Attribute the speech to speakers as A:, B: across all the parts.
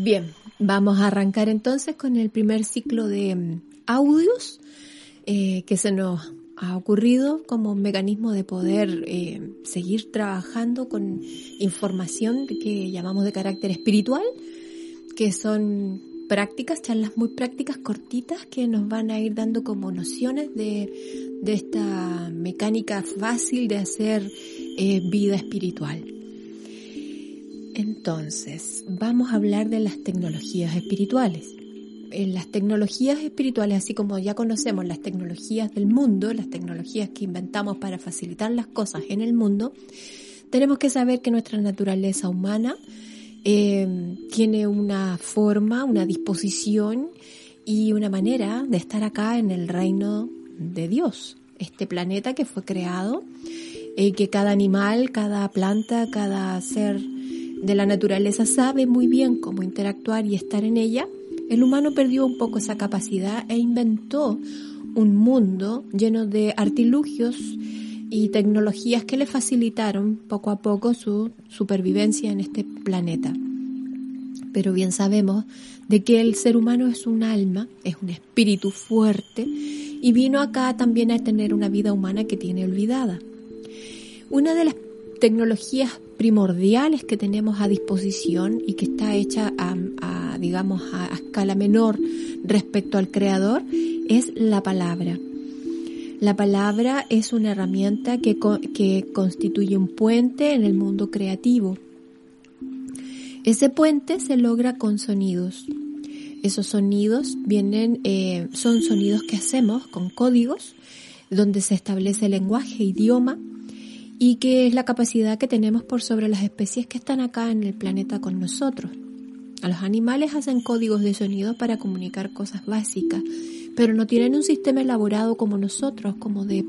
A: Bien, vamos a arrancar entonces con el primer ciclo de mm, audios eh, que se nos ha ocurrido como un mecanismo de poder eh, seguir trabajando con información que llamamos de carácter espiritual, que son prácticas, charlas muy prácticas, cortitas, que nos van a ir dando como nociones de, esta mecánica fácil de hacer eh, vida espiritual. Entonces, vamos a hablar de las tecnologías espirituales. En las tecnologías espirituales, así como ya conocemos las tecnologías del mundo, las tecnologías que inventamos para facilitar las cosas en el mundo, tenemos que saber que nuestra naturaleza humana eh, tiene una forma, una disposición y una manera de estar acá en el reino de Dios, este planeta que fue creado, eh, que cada animal, cada planta, cada ser de la naturaleza sabe muy bien cómo interactuar y estar en ella, el humano perdió un poco esa capacidad e inventó un mundo lleno de artilugios y tecnologías que le facilitaron poco a poco su supervivencia en este planeta. Pero bien sabemos de que el ser humano es un alma, es un espíritu fuerte y vino acá también a tener una vida humana que tiene olvidada. Una de las tecnologías primordiales que tenemos a disposición y que está hecha a, digamos, a, escala menor respecto al creador es la palabra. La palabra es una herramienta que, que constituye un puente en el mundo creativo. Ese puente se logra con sonidos. Esos sonidos vienen, eh, son sonidos que hacemos con códigos, donde se establece lenguaje, idioma, y que es la capacidad que tenemos por sobre las especies que están acá en el planeta con nosotros. A los animales hacen códigos de sonido para comunicar cosas básicas, pero no tienen un sistema elaborado como nosotros, como de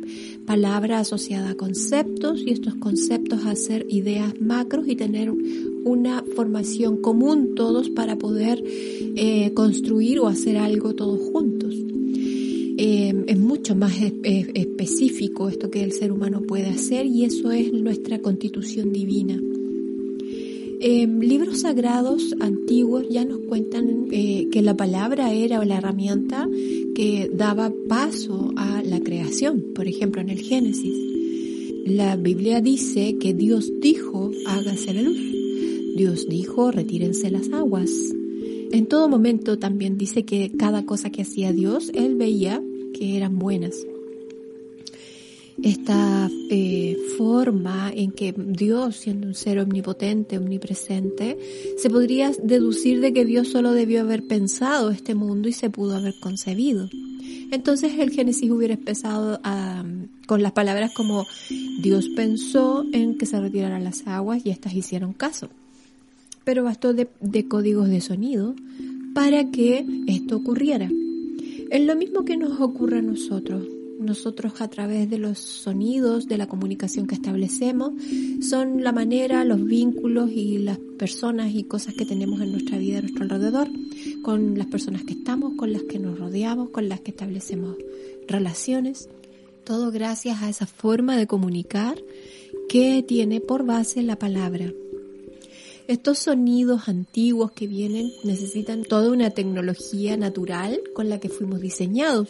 A: palabra asociada a conceptos y estos conceptos hacer ideas macros y tener una formación común todos para poder eh, construir o hacer algo todos juntos. Eh, es mucho más específico esto que el ser humano puede hacer y eso es nuestra constitución divina. Eh, libros sagrados antiguos ya nos cuentan eh, que la palabra era la herramienta que daba paso a la creación, por ejemplo en el Génesis. La Biblia dice que Dios dijo, hágase la luz. Dios dijo, retírense las aguas. En todo momento también dice que cada cosa que hacía Dios, Él veía que eran buenas. Esta eh, forma en que Dios, siendo un ser omnipotente, omnipresente, se podría deducir de que Dios solo debió haber pensado este mundo y se pudo haber concebido. Entonces el Génesis hubiera empezado con las palabras como Dios pensó en que se retiraran las aguas y éstas hicieron caso pero bastó de, códigos de sonido para que esto ocurriera. Es lo mismo que nos ocurre a nosotros. Nosotros a través de los sonidos, de la comunicación que establecemos, son la manera, los vínculos y las personas y cosas que tenemos en nuestra vida a nuestro alrededor, con las personas que estamos, con las que nos rodeamos, con las que establecemos relaciones. Todo gracias a esa forma de comunicar que tiene por base la palabra. Estos sonidos antiguos que vienen necesitan toda una tecnología natural con la que fuimos diseñados.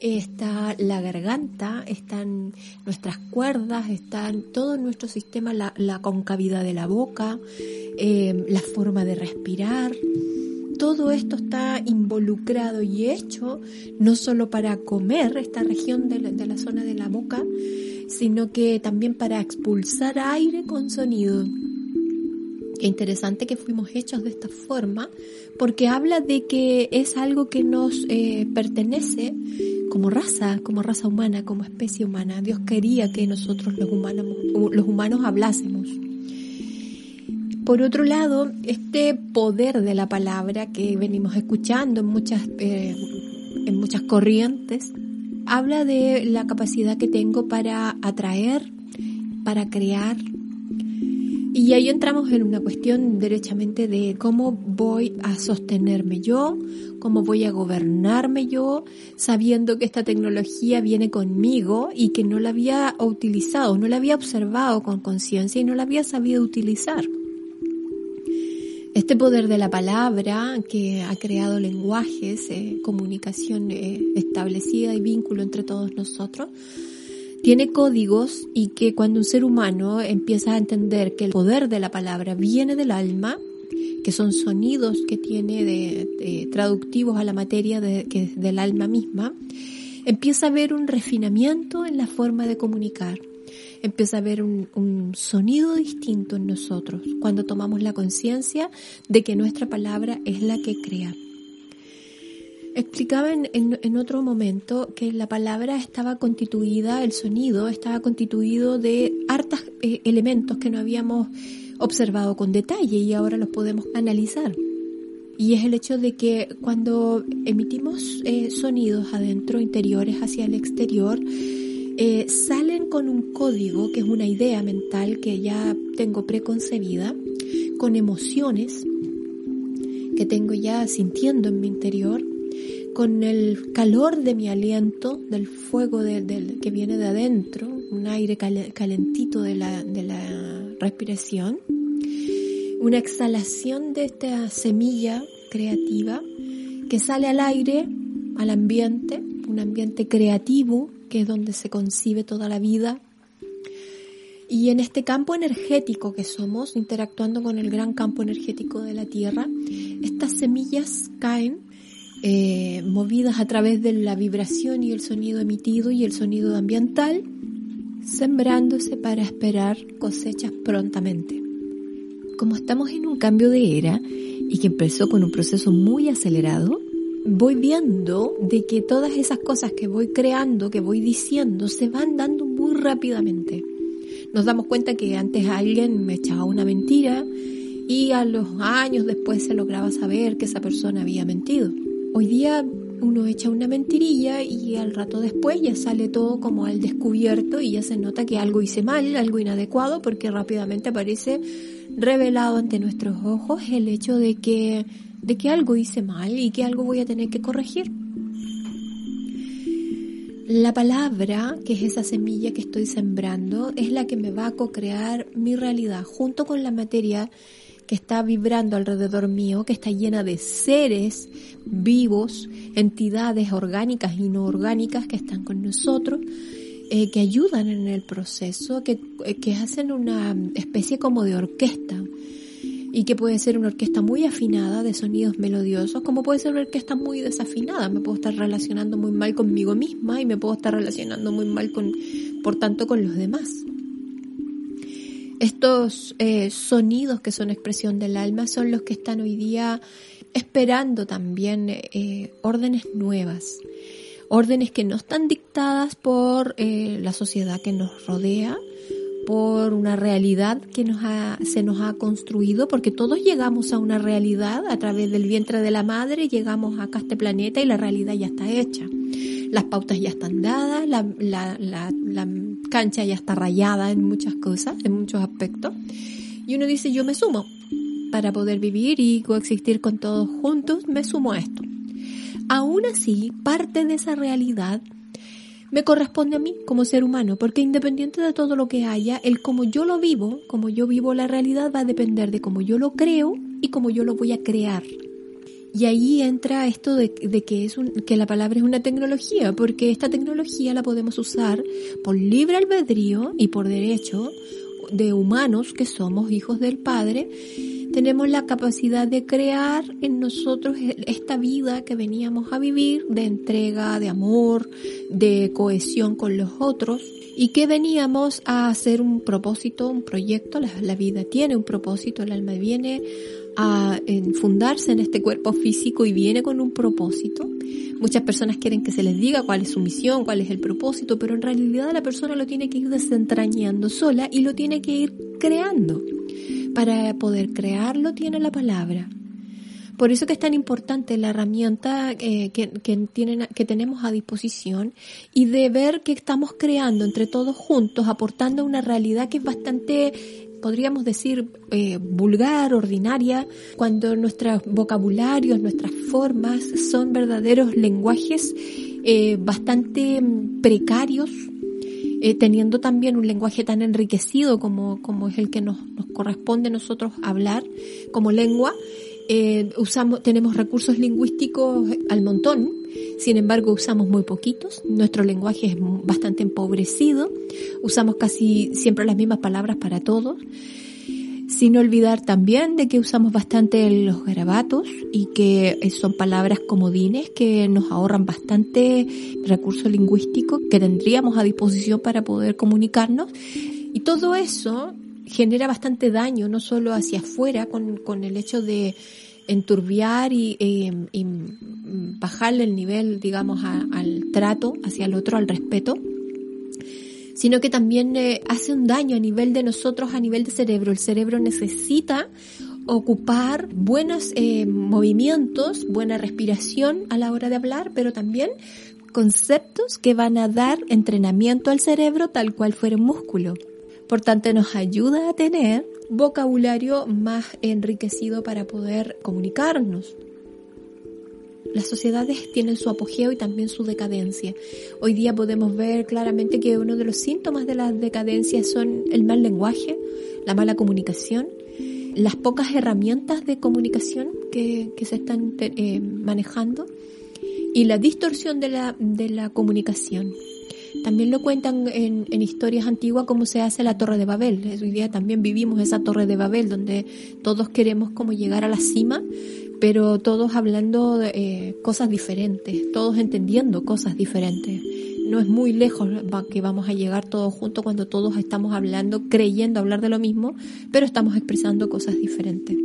A: Está la garganta, están nuestras cuerdas, están todo nuestro sistema, la, concavidad de la boca, eh, la forma de respirar. Todo esto está involucrado y hecho no solo para comer esta región de la zona de la boca, sino que también para expulsar aire con sonido. Qué interesante que fuimos hechos de esta forma, porque habla de que es algo que nos eh, pertenece como raza, como raza humana, como especie humana. Dios quería que nosotros los humanos, hablásemos. Por otro lado, este poder de la palabra que venimos escuchando en muchas, eh, en muchas corrientes, habla de la capacidad que tengo para atraer, para crear, y ahí entramos en una cuestión derechamente de cómo voy a sostenerme yo, cómo voy a gobernarme yo, sabiendo que esta tecnología viene conmigo y que no la había utilizado, no la había observado con conciencia y no la había sabido utilizar. Este poder de la palabra que ha creado lenguajes, eh, comunicación eh, establecida y vínculo entre todos nosotros, tiene códigos y que cuando un ser humano empieza a entender que el poder de la palabra viene del alma, que son sonidos que tiene de, traductivos a la materia de, que es del alma misma, empieza a haber un refinamiento en la forma de comunicar empieza a haber un, sonido distinto en nosotros cuando tomamos la conciencia de que nuestra palabra es la que crea. Explicaba en, otro momento que la palabra estaba constituida, el sonido estaba constituido de hartos eh, elementos que no habíamos observado con detalle y ahora los podemos analizar. Y es el hecho de que cuando emitimos eh, sonidos adentro, interiores hacia el exterior, eh, salen con un código que es una idea mental que ya tengo preconcebida, con emociones que tengo ya sintiendo en mi interior, con el calor de mi aliento, del fuego que viene de adentro, un aire calentito de la, de la respiración, una exhalación de esta semilla creativa que sale al aire, al ambiente, un ambiente creativo que es donde se concibe toda la vida. Y en este campo energético que somos, interactuando con el gran campo energético de la Tierra, estas semillas caen eh, movidas a través de la vibración y el sonido emitido y el sonido ambiental, sembrándose para esperar cosechas prontamente. Como estamos en un cambio de era y que empezó con un proceso muy acelerado, voy viendo de que todas esas cosas que voy creando, que voy diciendo, se van dando muy rápidamente. Nos damos cuenta que antes alguien me echaba una mentira y a los años después se lograba saber que esa persona había mentido. Hoy día uno echa una mentirilla y al rato después ya sale todo como al descubierto y ya se nota que algo hice mal, algo inadecuado, porque rápidamente aparece revelado ante nuestros ojos el hecho de que de que algo hice mal y que algo voy a tener que corregir. La palabra, que es esa semilla que estoy sembrando, es la que me va a co-crear mi realidad junto con la materia que está vibrando alrededor mío, que está llena de seres vivos, entidades orgánicas y no orgánicas que están con nosotros, eh, que ayudan en el proceso, que, que hacen una especie como de orquesta y que puede ser una orquesta muy afinada de sonidos melodiosos, como puede ser una orquesta muy desafinada. Me puedo estar relacionando muy mal conmigo misma y me puedo estar relacionando muy mal con, por tanto, con los demás. Estos eh, sonidos que son expresión del alma son los que están hoy día esperando también eh, órdenes nuevas, órdenes que no están dictadas por eh, la sociedad que nos rodea, por una realidad que nos se nos ha construido, porque todos llegamos a una realidad a través del vientre de la madre, llegamos acá a este planeta y la realidad ya está hecha. Las pautas ya están dadas, la, cancha ya está rayada en muchas cosas, en muchos aspectos. Y uno dice, yo me sumo. Para poder vivir y coexistir con todos juntos, me sumo a esto. Aún así, parte de esa realidad me corresponde a mí como ser humano, porque independiente de todo lo que haya, el como yo lo vivo, como yo vivo la realidad, va a depender de cómo yo lo creo y cómo yo lo voy a crear. Y ahí entra esto de, que, es un, que la palabra es una tecnología, porque esta tecnología la podemos usar por libre albedrío y por derecho de humanos que somos hijos del Padre tenemos la capacidad de crear en nosotros esta vida que veníamos a vivir de entrega, de amor, de cohesión con los otros y que veníamos a hacer un propósito, un proyecto. La, vida tiene un propósito, el alma viene a fundarse en este cuerpo físico y viene con un propósito. Muchas personas quieren que se les diga cuál es su misión, cuál es el propósito, pero en realidad la persona lo tiene que ir desentrañando sola y lo tiene que ir creando. Para poder crearlo tiene la palabra. Por eso que es tan importante la herramienta eh, que, tienen, que tenemos a disposición y de ver que estamos creando entre todos juntos, aportando una realidad que es bastante, podríamos decir, eh, vulgar, ordinaria, cuando nuestros vocabularios, nuestras formas son verdaderos lenguajes eh, bastante precarios eh, teniendo también un lenguaje tan enriquecido como, como es el que nos, nos corresponde a nosotros hablar como lengua, eh, usamos, tenemos recursos lingüísticos al montón, sin embargo usamos muy poquitos, nuestro lenguaje es bastante empobrecido, usamos casi siempre las mismas palabras para todos, sin olvidar también de que usamos bastante los garabatos y que son palabras comodines que nos ahorran bastante recurso lingüístico que tendríamos a disposición para poder comunicarnos. Y todo eso genera bastante daño, no solo hacia afuera, con, con el hecho de enturbiar y, y, bajarle el nivel, digamos, al trato hacia el otro, al respeto, sino que también eh, hace un daño a nivel de nosotros, a nivel de cerebro. El cerebro necesita ocupar buenos eh, movimientos, buena respiración a la hora de hablar, pero también conceptos que van a dar entrenamiento al cerebro tal cual fuera músculo. Por tanto, nos ayuda a tener vocabulario más enriquecido para poder comunicarnos. Las sociedades tienen su apogeo y también su decadencia. Hoy día podemos ver claramente que uno de los síntomas de la decadencia son el mal lenguaje, la mala comunicación, las pocas herramientas de comunicación que, se están eh, manejando y la distorsión de la, de la comunicación. También lo cuentan en, en, historias antiguas cómo se hace la Torre de Babel. Hoy día también vivimos esa Torre de Babel donde todos queremos como llegar a la cima, pero todos hablando de, eh, cosas diferentes, todos entendiendo cosas diferentes. No es muy lejos que vamos a llegar todos juntos cuando todos estamos hablando, creyendo hablar de lo mismo, pero estamos expresando cosas diferentes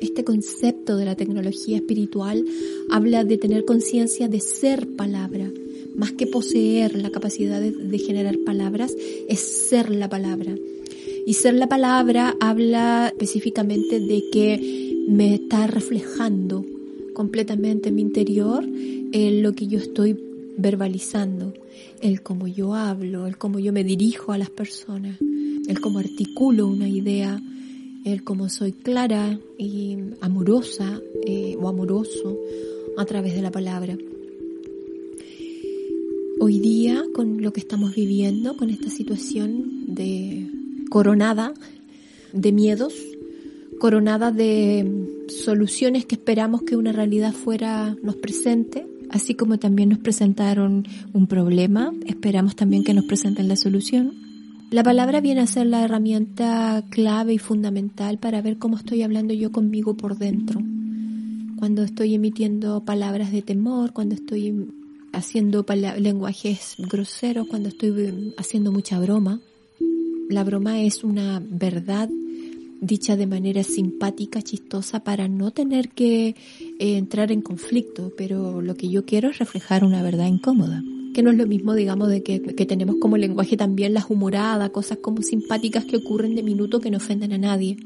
A: este concepto de la tecnología espiritual habla de tener conciencia de ser palabra, más que poseer la capacidad de, generar palabras, es ser la palabra. Y ser la palabra habla específicamente de que me está reflejando completamente en mi interior en lo que yo estoy verbalizando, el cómo yo hablo, el cómo yo me dirijo a las personas, el cómo articulo una idea, el cómo soy clara y amorosa eh, o amoroso a través de la palabra. Hoy día con lo que estamos viviendo, con esta situación de coronada de miedos, coronada de soluciones que esperamos que una realidad fuera nos presente, así como también nos presentaron un problema, esperamos también que nos presenten la solución. La palabra viene a ser la herramienta clave y fundamental para ver cómo estoy hablando yo conmigo por dentro. Cuando estoy emitiendo palabras de temor, cuando estoy haciendo lenguajes groseros, cuando estoy haciendo mucha broma. La broma es una verdad dicha de manera simpática, chistosa, para no tener que eh, entrar en conflicto, pero lo que yo quiero es reflejar una verdad incómoda, que no es lo mismo, digamos, de que, que tenemos como lenguaje también las humoradas, cosas como simpáticas que ocurren de minuto que no ofenden a nadie.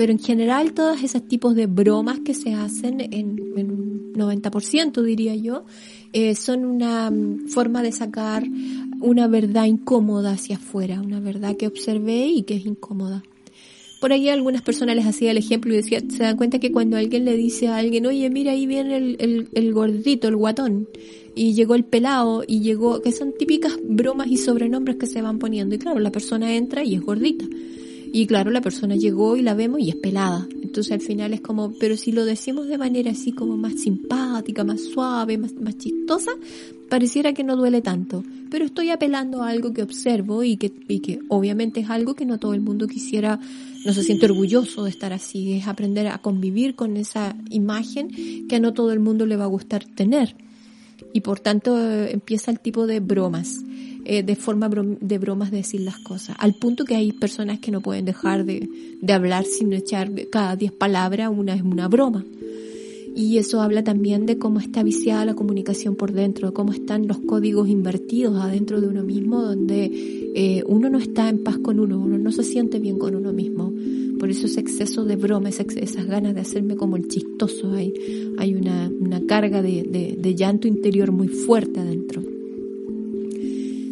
A: Pero en general todos esos tipos de bromas que se hacen en, un 90% diría yo, eh, son una mm, forma de sacar una verdad incómoda hacia afuera, una verdad que observé y que es incómoda. Por ahí algunas personas les hacía el ejemplo y decía, se dan cuenta que cuando alguien le dice a alguien, oye, mira ahí viene el, el, el gordito, el guatón, y llegó el pelado, y llegó, que son típicas bromas y sobrenombres que se van poniendo. Y claro, la persona entra y es gordita. Y claro, la persona llegó y la vemos y es pelada. Entonces al final es como, pero si lo decimos de manera así como más simpática, más suave, más, más chistosa, pareciera que no duele tanto. Pero estoy apelando a algo que observo y que, y que obviamente es algo que no todo el mundo quisiera, no se siente orgulloso de estar así. Es aprender a convivir con esa imagen que a no todo el mundo le va a gustar tener. Y por tanto eh, empieza el tipo de bromas eh, de forma de bromas decir las cosas, al punto que hay personas que no pueden dejar de, de hablar sin echar cada diez palabras una es una broma. Y eso habla también de cómo está viciada la comunicación por dentro, de cómo están los códigos invertidos adentro de uno mismo, donde eh, uno no está en paz con uno, uno no se siente bien con uno mismo. Por eso ese exceso de broma, esas ganas de hacerme como el chistoso, hay, hay una, una carga de, de, de llanto interior muy fuerte adentro.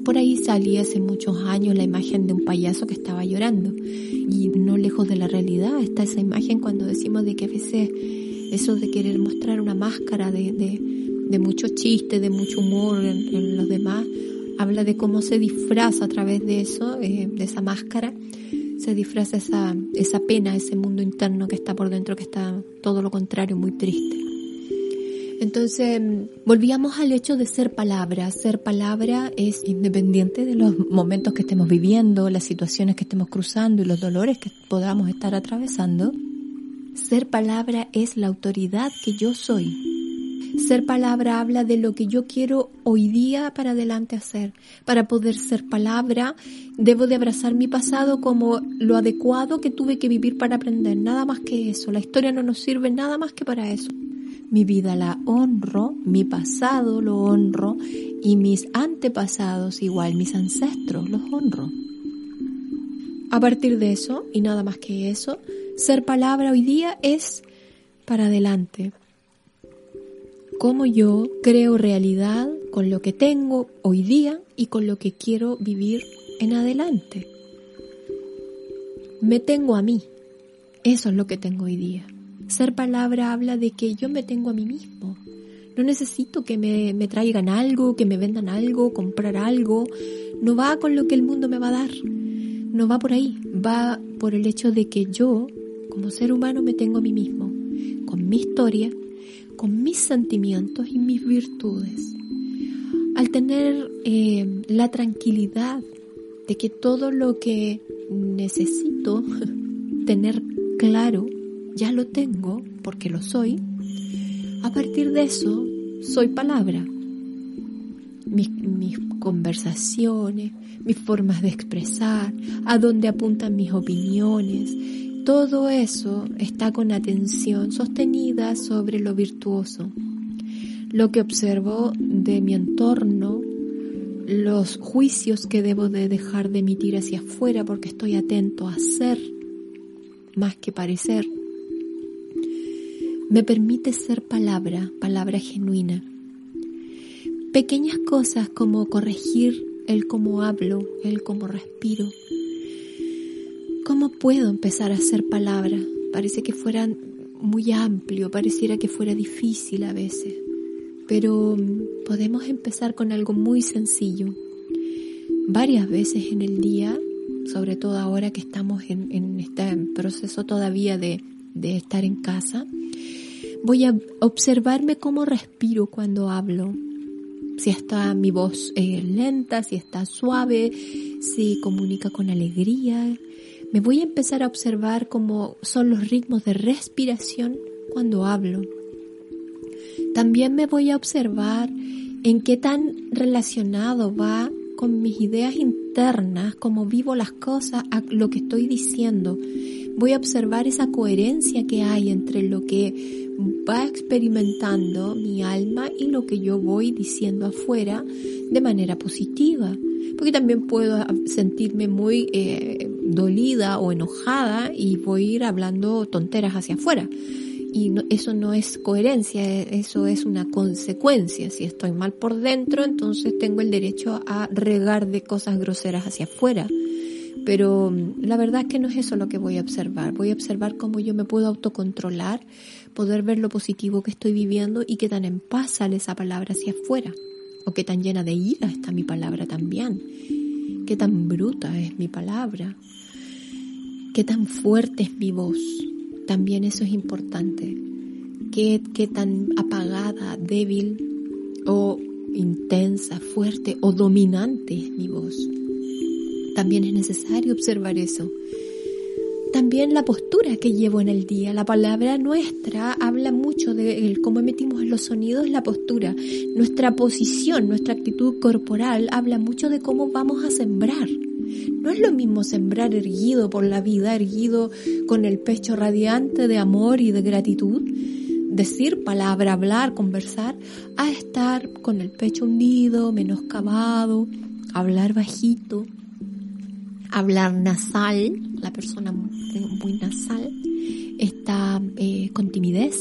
A: Por ahí salía hace muchos años la imagen de un payaso que estaba llorando y no lejos de la realidad está esa imagen cuando decimos de que a veces eso de querer mostrar una máscara de, de, de mucho chiste, de mucho humor en, los demás, habla de cómo se disfraza a través de eso, eh, de esa máscara, se disfraza esa, esa pena, ese mundo interno que está por dentro, que está todo lo contrario, muy triste. Entonces, volvíamos al hecho de ser palabra. Ser palabra es independiente de los momentos que estemos viviendo, las situaciones que estemos cruzando y los dolores que podamos estar atravesando. Ser palabra es la autoridad que yo soy. Ser palabra habla de lo que yo quiero hoy día para adelante hacer. Para poder ser palabra, debo de abrazar mi pasado como lo adecuado que tuve que vivir para aprender. Nada más que eso. La historia no nos sirve nada más que para eso. Mi vida la honro, mi pasado lo honro y mis antepasados igual, mis ancestros los honro. A partir de eso, y nada más que eso, ser palabra hoy día es para adelante. Cómo yo creo realidad con lo que tengo hoy día y con lo que quiero vivir en adelante. Me tengo a mí. Eso es lo que tengo hoy día. Ser palabra habla de que yo me tengo a mí mismo. No necesito que me, me, traigan algo, que me vendan algo, comprar algo. No va con lo que el mundo me va a dar. No va por ahí. Va por el hecho de que yo, como ser humano, me tengo a mí mismo. Con mi historia, con mis sentimientos y mis virtudes. Al tener eh, la tranquilidad de que todo lo que necesito tener claro ya lo tengo porque lo soy, a partir de eso soy palabra. Mis, mis, conversaciones, mis formas de expresar, a dónde apuntan mis opiniones, todo eso está con atención sostenida sobre lo virtuoso. Lo que observo de mi entorno, los juicios que debo de dejar de emitir hacia afuera porque estoy atento a ser más que parecer me permite ser palabra, palabra genuina. Pequeñas cosas como corregir el cómo hablo, el cómo respiro. ¿Cómo puedo empezar a ser palabra? Parece que fuera muy amplio, pareciera que fuera difícil a veces, pero mm, podemos empezar con algo muy sencillo. Varias veces en el día, sobre todo ahora que estamos en, este proceso todavía de, de estar en casa, Voy a observarme cómo respiro cuando hablo. Si está mi voz eh, lenta, si está suave, si comunica con alegría. Me voy a empezar a observar cómo son los ritmos de respiración cuando hablo. También me voy a observar en qué tan relacionado va con mis ideas internas, cómo vivo las cosas, a lo que estoy diciendo. Voy a observar esa coherencia que hay entre lo que va experimentando mi alma y lo que yo voy diciendo afuera de manera positiva. Porque también puedo sentirme muy eh, dolida o enojada y voy a ir hablando tonteras hacia afuera. Y eso no es coherencia, eso es una consecuencia. Si estoy mal por dentro, entonces tengo el derecho a regar de cosas groseras hacia afuera. Pero mm, la verdad es que no es eso lo que voy a observar. Voy a observar cómo yo me puedo autocontrolar, poder ver lo positivo que estoy viviendo y qué tan en paz sale esa palabra hacia afuera. O qué tan llena de ira está mi palabra también. Qué tan bruta es mi palabra. Qué tan fuerte es mi voz. También eso es importante. Qué, qué tan apagada, débil o intensa, fuerte o dominante es mi voz. También es necesario observar eso. También la postura que llevo en el día. La palabra nuestra habla mucho de cómo emitimos los sonidos, la postura. Nuestra posición, nuestra actitud corporal habla mucho de cómo vamos a sembrar. No es lo mismo sembrar erguido por la vida, erguido con el pecho radiante de amor y de gratitud, decir palabra, hablar, conversar, a estar con el pecho hundido, menoscabado, hablar bajito, hablar nasal, la persona muy nasal, está eh, con timidez,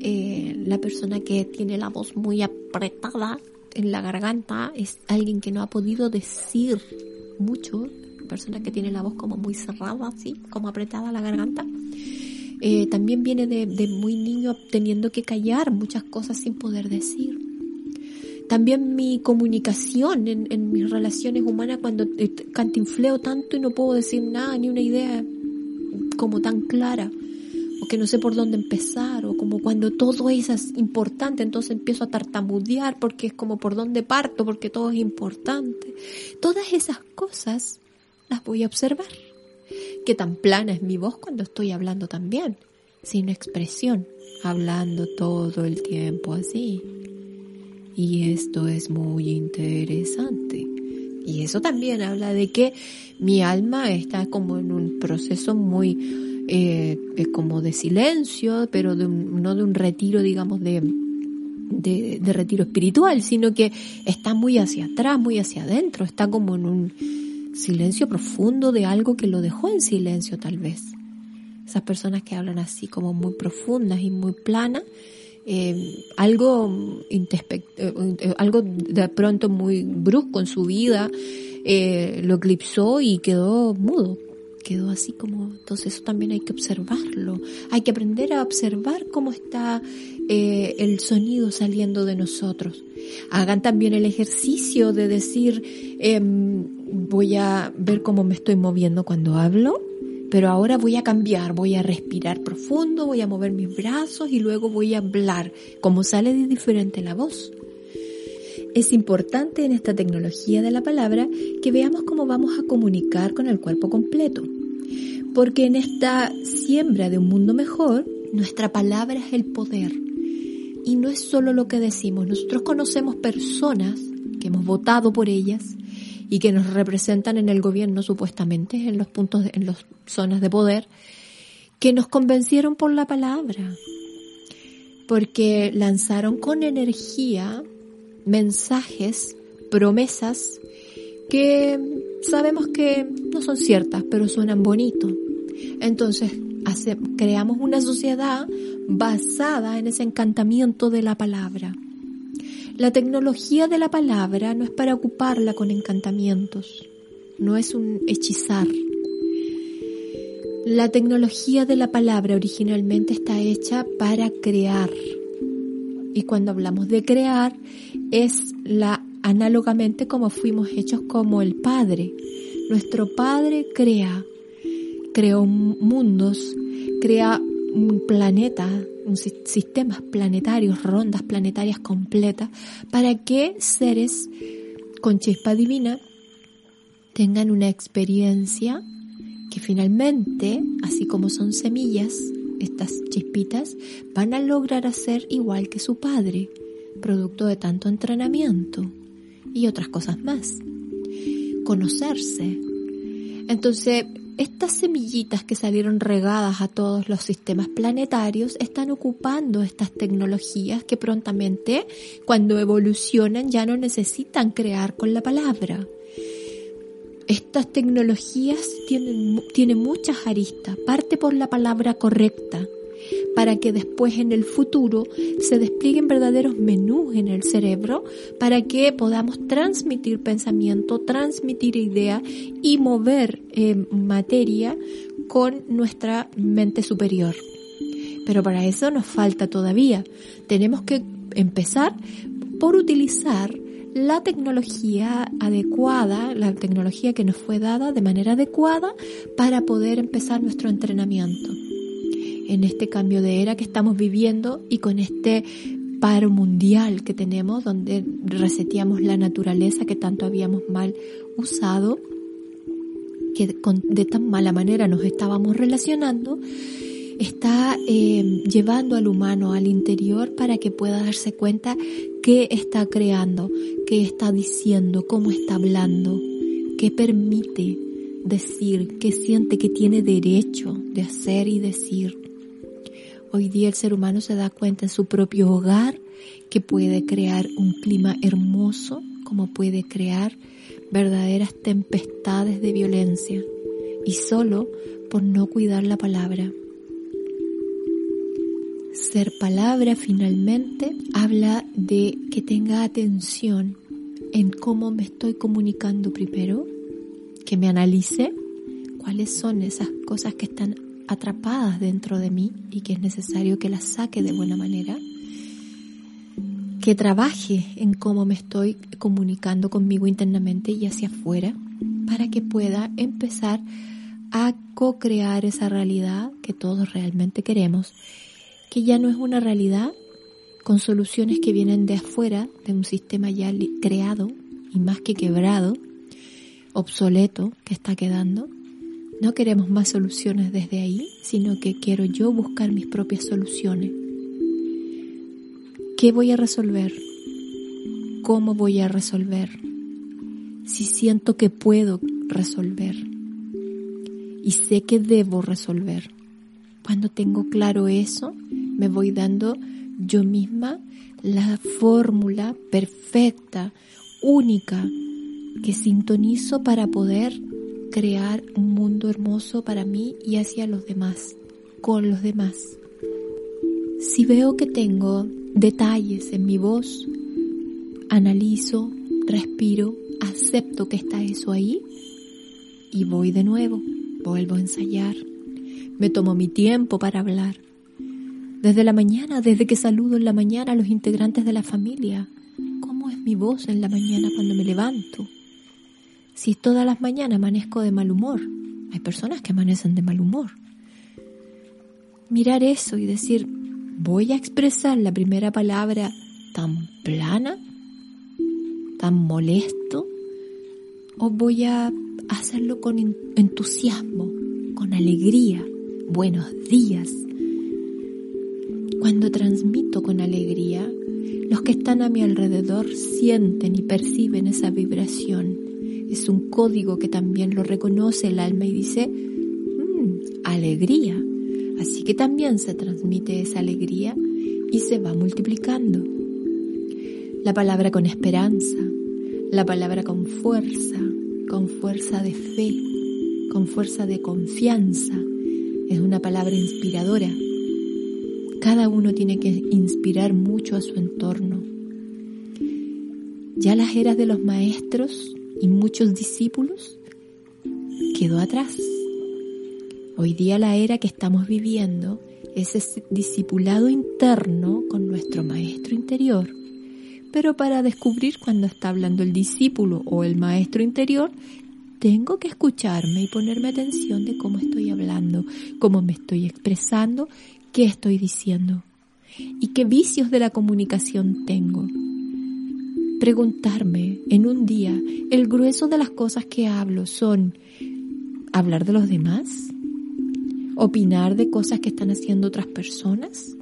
A: eh, la persona que tiene la voz muy apretada en la garganta es alguien que no ha podido decir mucho, la persona que tiene la voz como muy cerrada, así, como apretada la garganta. Eh, también viene de, muy niño teniendo que callar muchas cosas sin poder decir. también mi comunicación en, en mis relaciones humanas cuando cantinfleo tanto y no puedo decir nada, ni una idea como tan clara o que no sé por dónde empezar, o como cuando todo es importante, entonces empiezo a tartamudear porque es como por dónde parto, porque todo es importante. Todas esas cosas las voy a observar. Qué tan plana es mi voz cuando estoy hablando también, sin expresión, hablando todo el tiempo así. Y esto es muy interesante. Y eso también habla de que mi alma está como en un proceso muy eh, como de silencio, pero de no de un retiro, digamos, de, de, de, retiro espiritual, sino que está muy hacia atrás, muy hacia adentro, está como en un silencio profundo de algo que lo dejó en silencio tal vez. Esas personas que hablan así como muy profundas y muy planas, eh, algo, eh, algo de pronto muy brusco en su vida eh, lo eclipsó y quedó mudo, quedó así como, entonces eso también hay que observarlo, hay que aprender a observar cómo está eh, el sonido saliendo de nosotros. Hagan también el ejercicio de decir, em, voy a ver cómo me estoy moviendo cuando hablo, pero ahora voy a cambiar, voy a respirar profundo, voy a mover mis brazos y luego voy a hablar, como sale de diferente la voz. Es importante en esta tecnología de la palabra que veamos cómo vamos a comunicar con el cuerpo completo. Porque en esta siembra de un mundo mejor, nuestra palabra es el poder. Y no es solo lo que decimos. Nosotros conocemos personas que hemos votado por ellas y que nos representan en el gobierno supuestamente, en los puntos, en las zonas de poder, que nos convencieron por la palabra. Porque lanzaron con energía mensajes, promesas que sabemos que no son ciertas, pero suenan bonito. Entonces, creamos una sociedad basada en ese encantamiento de la palabra. La tecnología de la palabra no es para ocuparla con encantamientos, no es un hechizar. La tecnología de la palabra originalmente está hecha para crear, y cuando hablamos de crear, es la análogamente como fuimos hechos como el Padre. Nuestro Padre crea, creó mundos, crea un planeta, sistemas planetarios, rondas planetarias completas, para que seres con chispa divina tengan una experiencia que finalmente, así como son semillas, estas chispitas van a lograr hacer igual que su padre, producto de tanto entrenamiento y otras cosas más. Conocerse. Entonces, estas semillitas que salieron regadas a todos los sistemas planetarios están ocupando estas tecnologías que prontamente, cuando evolucionan, ya no necesitan crear con la palabra. Estas tecnologías tienen, tienen muchas aristas. Parte por la palabra correcta para que después en el futuro se desplieguen verdaderos menús en el cerebro para que podamos transmitir pensamiento, transmitir idea y mover eh, materia con nuestra mente superior. Pero para eso nos falta todavía. Tenemos que empezar por utilizar la tecnología adecuada, la tecnología que nos fue dada de manera adecuada para poder empezar nuestro entrenamiento. En este cambio de era que estamos viviendo y con este paro mundial que tenemos, donde reseteamos la naturaleza que tanto habíamos mal usado, que de tan mala manera nos estábamos relacionando, está eh, llevando al humano al interior para que pueda darse cuenta qué está creando, qué está diciendo, cómo está hablando, qué permite decir, qué siente que tiene derecho de hacer y decir. Hoy día el ser humano se da cuenta en su propio hogar que puede crear un clima hermoso, como puede crear verdaderas tempestades de violencia, y solo por no cuidar la palabra. Ser palabra finalmente habla de que tenga atención en cómo me estoy comunicando primero, que me analice cuáles son esas cosas que están atrapadas dentro de mí y que es necesario que las saque de buena manera, que trabaje en cómo me estoy comunicando conmigo internamente y hacia afuera para que pueda empezar a co-crear esa realidad que todos realmente queremos, que ya no es una realidad con soluciones que vienen de afuera, de un sistema ya creado y más que quebrado, obsoleto que está quedando. No queremos más soluciones desde ahí, sino que quiero yo buscar mis propias soluciones. ¿Qué voy a resolver? ¿Cómo voy a resolver? Si siento que puedo resolver y sé que debo resolver. Cuando tengo claro eso, me voy dando yo misma la fórmula perfecta, única, que sintonizo para poder crear un mundo hermoso para mí y hacia los demás, con los demás. Si veo que tengo detalles en mi voz, analizo, respiro, acepto que está eso ahí y voy de nuevo, vuelvo a ensayar. Me tomo mi tiempo para hablar. Desde la mañana, desde que saludo en la mañana a los integrantes de la familia, ¿cómo es mi voz en la mañana cuando me levanto? Si todas las mañanas amanezco de mal humor, hay personas que amanecen de mal humor. Mirar eso y decir, voy a expresar la primera palabra tan plana, tan molesto, o voy a hacerlo con entusiasmo, con alegría. Buenos días. Cuando transmito con alegría, los que están a mi alrededor sienten y perciben esa vibración es un código que también lo reconoce el alma y dice, mm, alegría. Así que también se transmite esa alegría y se va multiplicando. La palabra con esperanza, la palabra con fuerza, con fuerza de fe, con fuerza de confianza, es una palabra inspiradora. Cada uno tiene que inspirar mucho a su entorno. Ya las eras de los maestros y muchos discípulos quedó atrás. Hoy día la era que estamos viviendo es ese discipulado interno con nuestro maestro interior. Pero para descubrir cuando está hablando el discípulo o el maestro interior, tengo que escucharme y ponerme atención de cómo estoy hablando, cómo me estoy expresando, qué estoy diciendo y qué vicios de la comunicación tengo preguntarme en un día, el grueso de las cosas que hablo son hablar de los demás, opinar de cosas que están haciendo otras personas,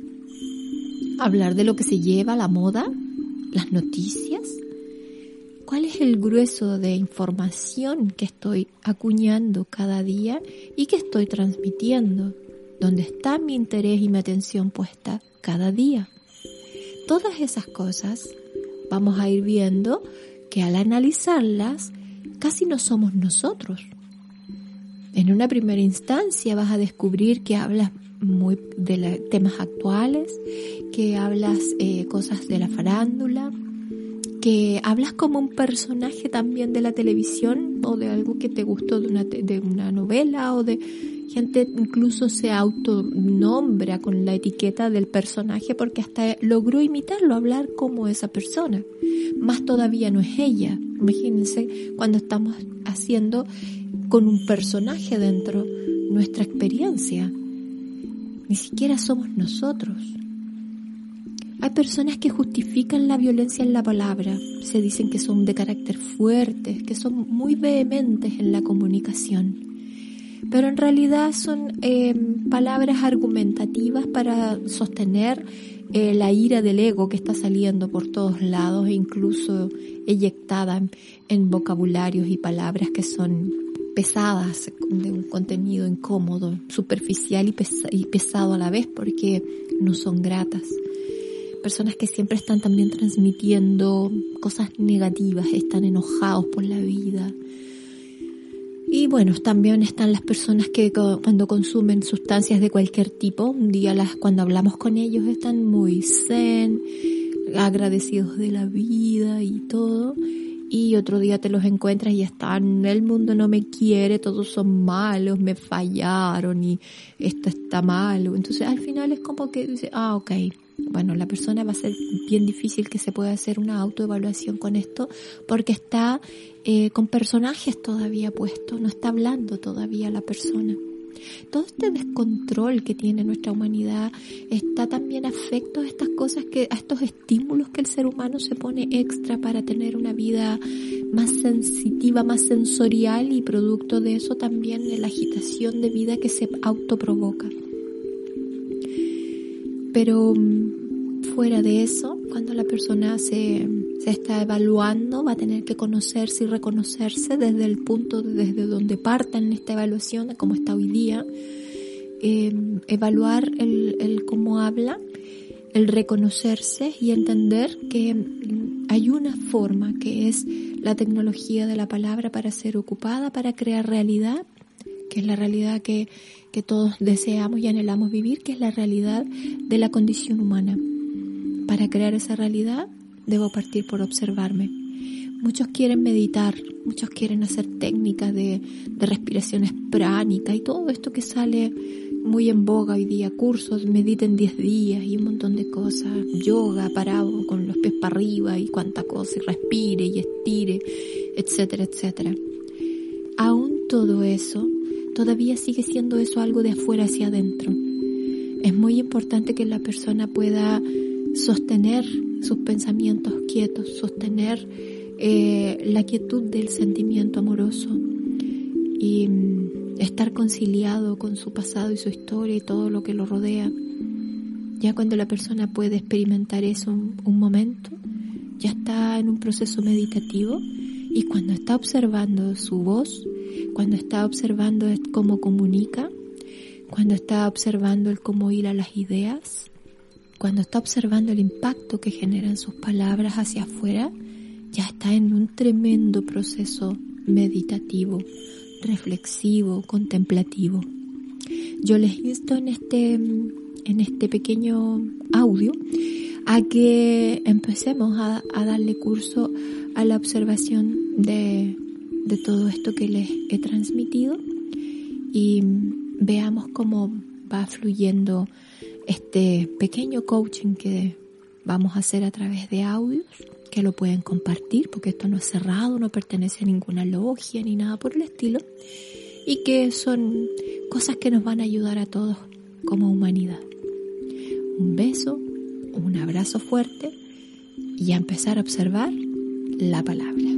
A: hablar de lo que se lleva, la moda, las noticias. ¿Cuál es el grueso de información que estoy acuñando cada día y que estoy transmitiendo? ¿Dónde está mi interés y mi atención puesta cada día? Todas esas cosas vamos a ir viendo que al analizarlas casi no somos nosotros. En una primera instancia vas a descubrir que hablas muy de temas actuales, que hablas eh, cosas de la farándula, que hablas como un personaje también de la televisión o de algo que te gustó de una, de una novela o de gente incluso se autonombra con la etiqueta del personaje porque hasta logró imitarlo, hablar como esa persona. Más todavía no es ella. Imagínense cuando estamos haciendo con un personaje dentro nuestra experiencia. Ni siquiera somos nosotros. Hay personas que justifican la violencia en la palabra, se dicen que son de carácter fuerte, que son muy vehementes en la comunicación pero en realidad son eh, palabras argumentativas para sostener eh, la ira del ego que está saliendo por todos lados e incluso eyectada en, vocabularios y palabras que son pesadas, de un contenido incómodo, superficial y, y pesado a la vez porque no son gratas. Personas que siempre están también transmitiendo cosas negativas, están enojados por la vida, y bueno, también están las personas que cuando consumen sustancias de cualquier tipo, un día las, cuando hablamos con ellos están muy zen, agradecidos de la vida y todo. Y otro día te los encuentras y están, el mundo no me quiere, todos son malos, me fallaron y esto está malo. Entonces al final es como que dice, ah, ok, Bueno, la persona va a ser bien difícil que se pueda hacer una autoevaluación con esto porque está eh, con personajes todavía puestos, no está hablando todavía la persona. Todo este descontrol que tiene nuestra humanidad está también afecto a estas cosas que, a estos estímulos que el ser humano se pone extra para tener una vida más sensitiva, más sensorial y producto de eso también la agitación de vida que se autoprovoca. Pero mm, fuera de eso, cuando la persona se, se está evaluando, va a tener que conocerse y reconocerse desde el punto desde donde parta en esta evaluación, de cómo está hoy día, em, evaluar el, el cómo habla, el reconocerse y entender que mm, hay una forma que es la tecnología de la palabra para ser ocupada, para crear realidad, que es la realidad que que todos deseamos y anhelamos vivir, que es la realidad de la condición humana. Para crear esa realidad debo partir por observarme. Muchos quieren meditar, muchos quieren hacer técnicas de, de respiraciones pránicas y todo esto que sale muy en boga hoy día, cursos, mediten 10 días y un montón de cosas, yoga parado con los pies para arriba y cuánta cosa, y respire y estire, etcétera, etcétera. Aún todo eso todavía sigue siendo eso algo de afuera hacia adentro. Es muy importante que la persona pueda sostener sus pensamientos quietos, sostener eh, la quietud del sentimiento amoroso y mm, estar conciliado con su pasado y su historia y todo lo que lo rodea. Ya cuando la persona puede experimentar eso un, un momento, ya está en un proceso meditativo y cuando está observando su voz, cuando está observando cómo comunica, cuando está observando el cómo hila las ideas, cuando está observando el impacto que generan sus palabras hacia afuera, ya está en un tremendo proceso meditativo, reflexivo, contemplativo. Yo les insto en este, en este pequeño audio a que empecemos a, a darle curso a la observación de de todo esto que les he transmitido y veamos cómo va fluyendo este pequeño coaching que vamos a hacer a través de audios, que lo pueden compartir porque esto no es cerrado, no pertenece a ninguna logia ni nada por el estilo y que son cosas que nos van a ayudar a todos como humanidad. Un beso, un abrazo fuerte y a empezar a observar la palabra.